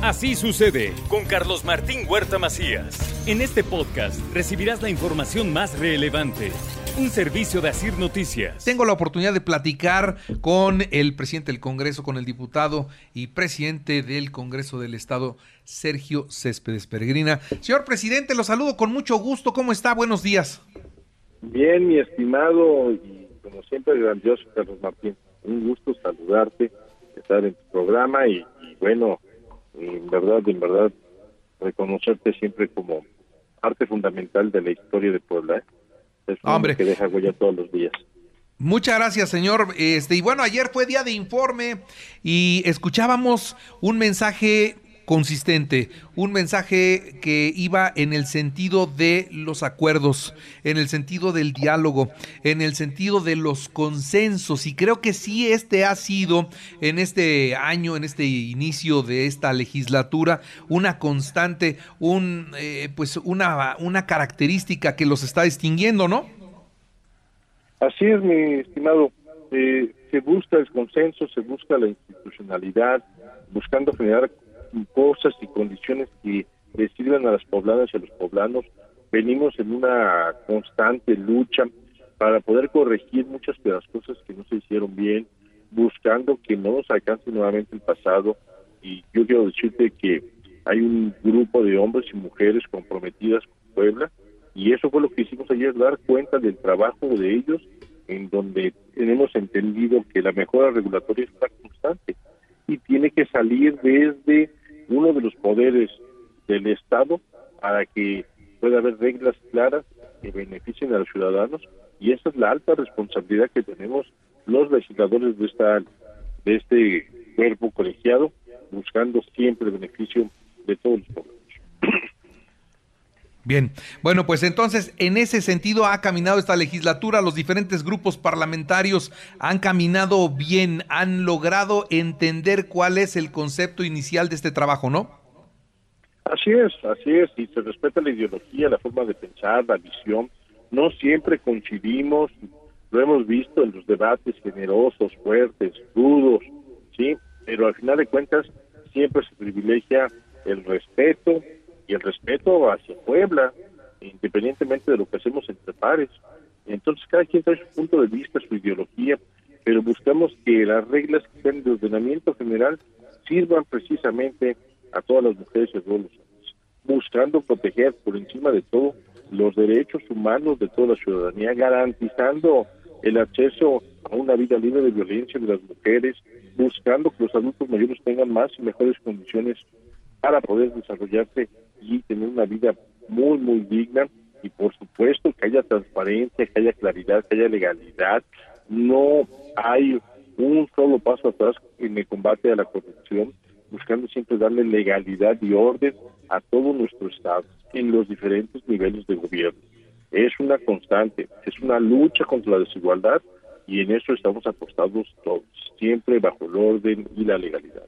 Así sucede con Carlos Martín Huerta Macías. En este podcast recibirás la información más relevante. Un servicio de Asir Noticias. Tengo la oportunidad de platicar con el presidente del Congreso, con el diputado y presidente del Congreso del Estado, Sergio Céspedes Peregrina. Señor presidente, lo saludo con mucho gusto. ¿Cómo está? Buenos días. Bien, mi estimado y como siempre grandioso Carlos Martín. Un gusto saludarte, estar en tu programa y bueno, en verdad, en verdad, reconocerte siempre como parte fundamental de la historia de Puebla. ¿eh? Es Hombre. que deja huella todos los días. Muchas gracias, señor. Este, y bueno, ayer fue día de informe y escuchábamos un mensaje consistente, un mensaje que iba en el sentido de los acuerdos, en el sentido del diálogo, en el sentido de los consensos y creo que sí este ha sido en este año, en este inicio de esta legislatura, una constante, un eh, pues una una característica que los está distinguiendo, ¿no? Así es, mi estimado. Eh, se busca el consenso, se busca la institucionalidad, buscando generar cosas y condiciones que le sirvan a las poblanas y a los poblanos. Venimos en una constante lucha para poder corregir muchas de las cosas que no se hicieron bien, buscando que no nos alcance nuevamente el pasado. Y yo quiero decirte que hay un grupo de hombres y mujeres comprometidas con Puebla, y eso fue lo que hicimos ayer, dar cuenta del trabajo de ellos, en donde tenemos entendido que la mejora regulatoria está constante y tiene que salir desde uno de los poderes del Estado para que pueda haber reglas claras que beneficien a los ciudadanos y esa es la alta responsabilidad que tenemos los legisladores de esta de este cuerpo colegiado buscando siempre el beneficio de todos los. Bien, bueno, pues entonces en ese sentido ha caminado esta legislatura, los diferentes grupos parlamentarios han caminado bien, han logrado entender cuál es el concepto inicial de este trabajo, ¿no? Así es, así es, y se respeta la ideología, la forma de pensar, la visión. No siempre coincidimos, lo hemos visto en los debates generosos, fuertes, rudos, ¿sí? Pero al final de cuentas siempre se privilegia el respeto y el respeto hacia Puebla, independientemente de lo que hacemos entre pares. Entonces cada quien trae su punto de vista, su ideología, pero buscamos que las reglas que sean de ordenamiento general sirvan precisamente a todas las mujeres y a todos los hombres, buscando proteger por encima de todo los derechos humanos de toda la ciudadanía, garantizando el acceso a una vida libre de violencia de las mujeres, buscando que los adultos mayores tengan más y mejores condiciones para poder desarrollarse y tener una vida muy, muy digna y por supuesto que haya transparencia, que haya claridad, que haya legalidad. No hay un solo paso atrás en el combate a la corrupción, buscando siempre darle legalidad y orden a todo nuestro Estado en los diferentes niveles de gobierno. Es una constante, es una lucha contra la desigualdad y en eso estamos apostados todos, siempre bajo el orden y la legalidad.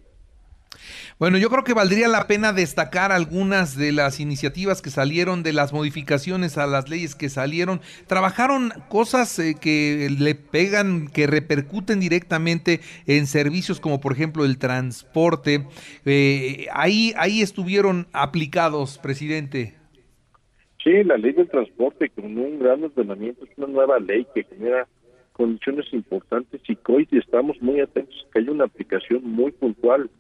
Bueno, yo creo que valdría la pena destacar algunas de las iniciativas que salieron, de las modificaciones a las leyes que salieron. Trabajaron cosas eh, que le pegan, que repercuten directamente en servicios como por ejemplo el transporte. Eh, ahí, ahí estuvieron aplicados, presidente. Sí, la ley del transporte con un gran ordenamiento es una nueva ley que genera condiciones importantes y que hoy estamos muy atentos que haya una aplicación muy puntual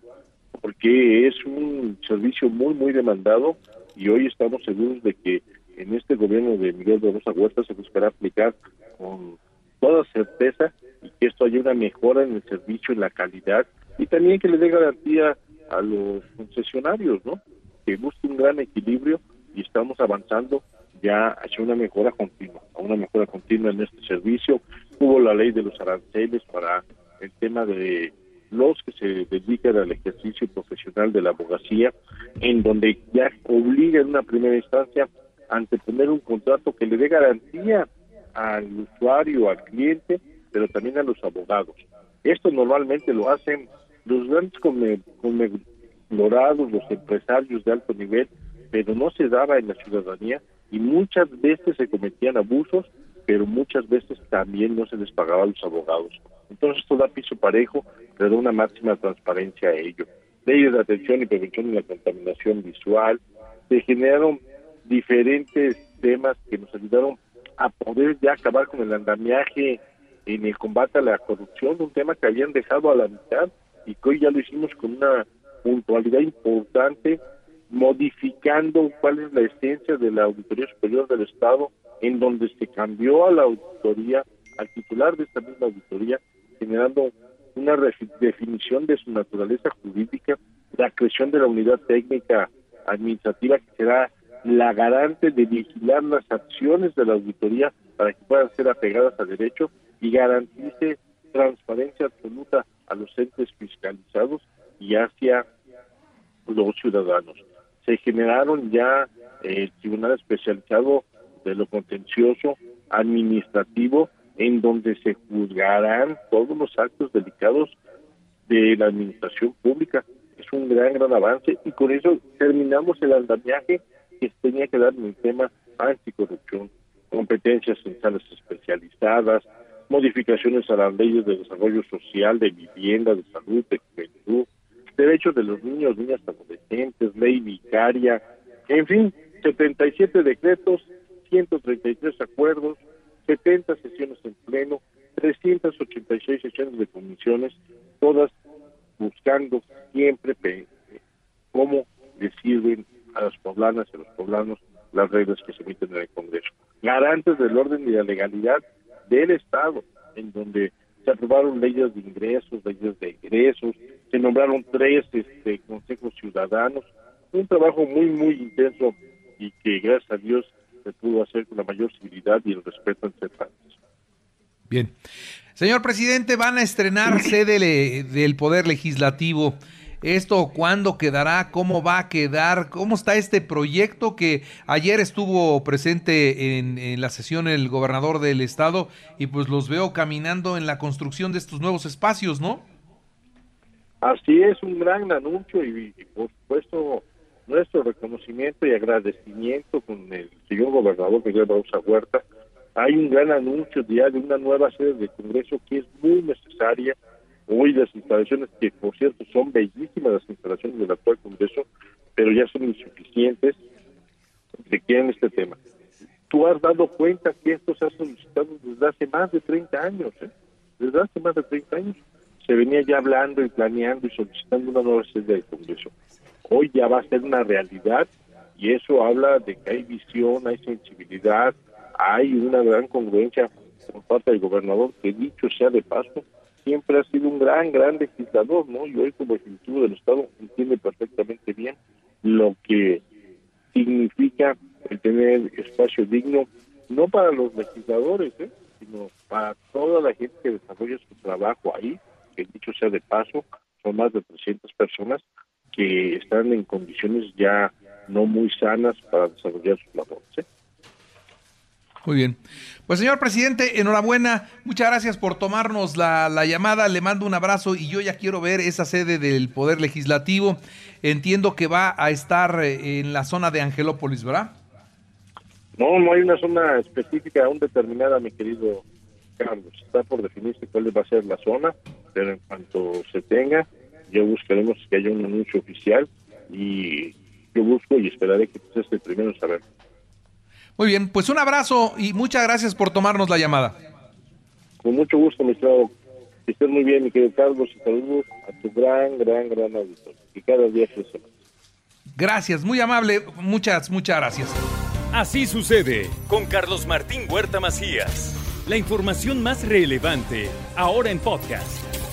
porque es un servicio muy, muy demandado y hoy estamos seguros de que en este gobierno de Miguel de Rosa Huerta se buscará aplicar con toda certeza y que esto haya una mejora en el servicio, en la calidad y también que le dé garantía a los concesionarios, ¿no? Que busque un gran equilibrio y estamos avanzando ya hacia una mejora continua, a una mejora continua en este servicio. Hubo la ley de los aranceles para el tema de los que se dedican al ejercicio profesional de la abogacía, en donde ya obliga en una primera instancia ante tener un contrato que le dé garantía al usuario, al cliente, pero también a los abogados. Esto normalmente lo hacen los grandes conglomerados, los empresarios de alto nivel, pero no se daba en la ciudadanía y muchas veces se cometían abusos, pero muchas veces también no se les pagaba a los abogados. Entonces esto da piso parejo, pero da una máxima transparencia a ello. leyes de atención y prevención de la contaminación visual, se generaron diferentes temas que nos ayudaron a poder ya acabar con el andamiaje en el combate a la corrupción, un tema que habían dejado a la mitad y que hoy ya lo hicimos con una puntualidad importante, modificando cuál es la esencia de la Auditoría Superior del Estado, en donde se cambió a la auditoría, al titular de esta misma auditoría, generando una definición de su naturaleza jurídica, la creación de la unidad técnica administrativa que será la garante de vigilar las acciones de la auditoría para que puedan ser apegadas a derecho y garantice transparencia absoluta a los entes fiscalizados y hacia los ciudadanos. Se generaron ya el eh, Tribunal Especializado de lo Contencioso Administrativo en donde se juzgarán todos los actos delicados de la administración pública. Es un gran, gran avance y con eso terminamos el andamiaje que tenía que dar en el tema anticorrupción, competencias en salas especializadas, modificaciones a las leyes de desarrollo social, de vivienda, de salud, de juventud, derechos de los niños, niñas adolescentes, ley vicaria, en fin, 77 decretos, 133 acuerdos, 70 sesiones en pleno, 386 sesiones de comisiones, todas buscando siempre cómo le sirven a las poblanas y a los poblanos las reglas que se emiten en el Congreso. Garantes del orden y la legalidad del Estado, en donde se aprobaron leyes de ingresos, leyes de ingresos, se nombraron tres este, consejos ciudadanos, un trabajo muy, muy intenso y que gracias a Dios se pudo hacer con la mayor civilidad y el respeto entre partes. Bien. Señor presidente, van a estrenar sede del Poder Legislativo. ¿Esto cuándo quedará? ¿Cómo va a quedar? ¿Cómo está este proyecto que ayer estuvo presente en, la sesión el gobernador del estado y pues los veo caminando en la construcción de estos nuevos espacios, ¿no? Así es, un gran anuncio y, por supuesto nuestro reconocimiento y agradecimiento con el señor gobernador Miguel Rosa Huerta. Hay un gran anuncio ya de una nueva sede de Congreso que es muy necesaria Hoy las instalaciones, que por cierto son bellísimas las instalaciones del actual Congreso, pero ya son insuficientes, requieren este tema. Tú has dado cuenta que esto se ha solicitado desde hace más de 30 años, ¿eh? desde hace más de 30 años se venía ya hablando y planeando y solicitando una nueva sede del Congreso. Hoy ya va a ser una realidad y eso habla de que hay visión, hay sensibilidad, hay una gran congruencia por parte del gobernador que dicho sea de paso, siempre ha sido un gran, gran legislador, ¿no? Y hoy como ejecutivo del Estado entiende perfectamente bien lo que significa el tener espacio digno, no para los legisladores, ¿eh? sino para toda la gente que desarrolla su trabajo ahí, que dicho sea de paso, son más de 300 personas que están en condiciones ya no muy sanas para desarrollar sus labores. ¿eh? Muy bien. Pues señor presidente, enhorabuena. Muchas gracias por tomarnos la, llamada. Le mando un abrazo y yo ya quiero ver esa sede del Poder Legislativo. Entiendo que va a estar eh, en la zona de Angelópolis, ¿verdad? No, no hay una zona específica aún determinada, mi querido Carlos. Está por definirse cuál va a ser la zona, pero en cuanto se tenga, yo buscaremos que haya un anuncio oficial y yo busco y esperaré que usted esté primero en saber. Muy bien, pues un abrazo y muchas gracias por tomarnos la llamada. Con mucho gusto, mi estimado. Que estés muy bien, mi querido Carlos, y saludos a tu gran, gran, gran auditorio. Que cada día más. Gracias, muy amable. Muchas, muchas gracias. Así sucede con Carlos Martín Huerta Macías. La información más relevante, ahora en podcast.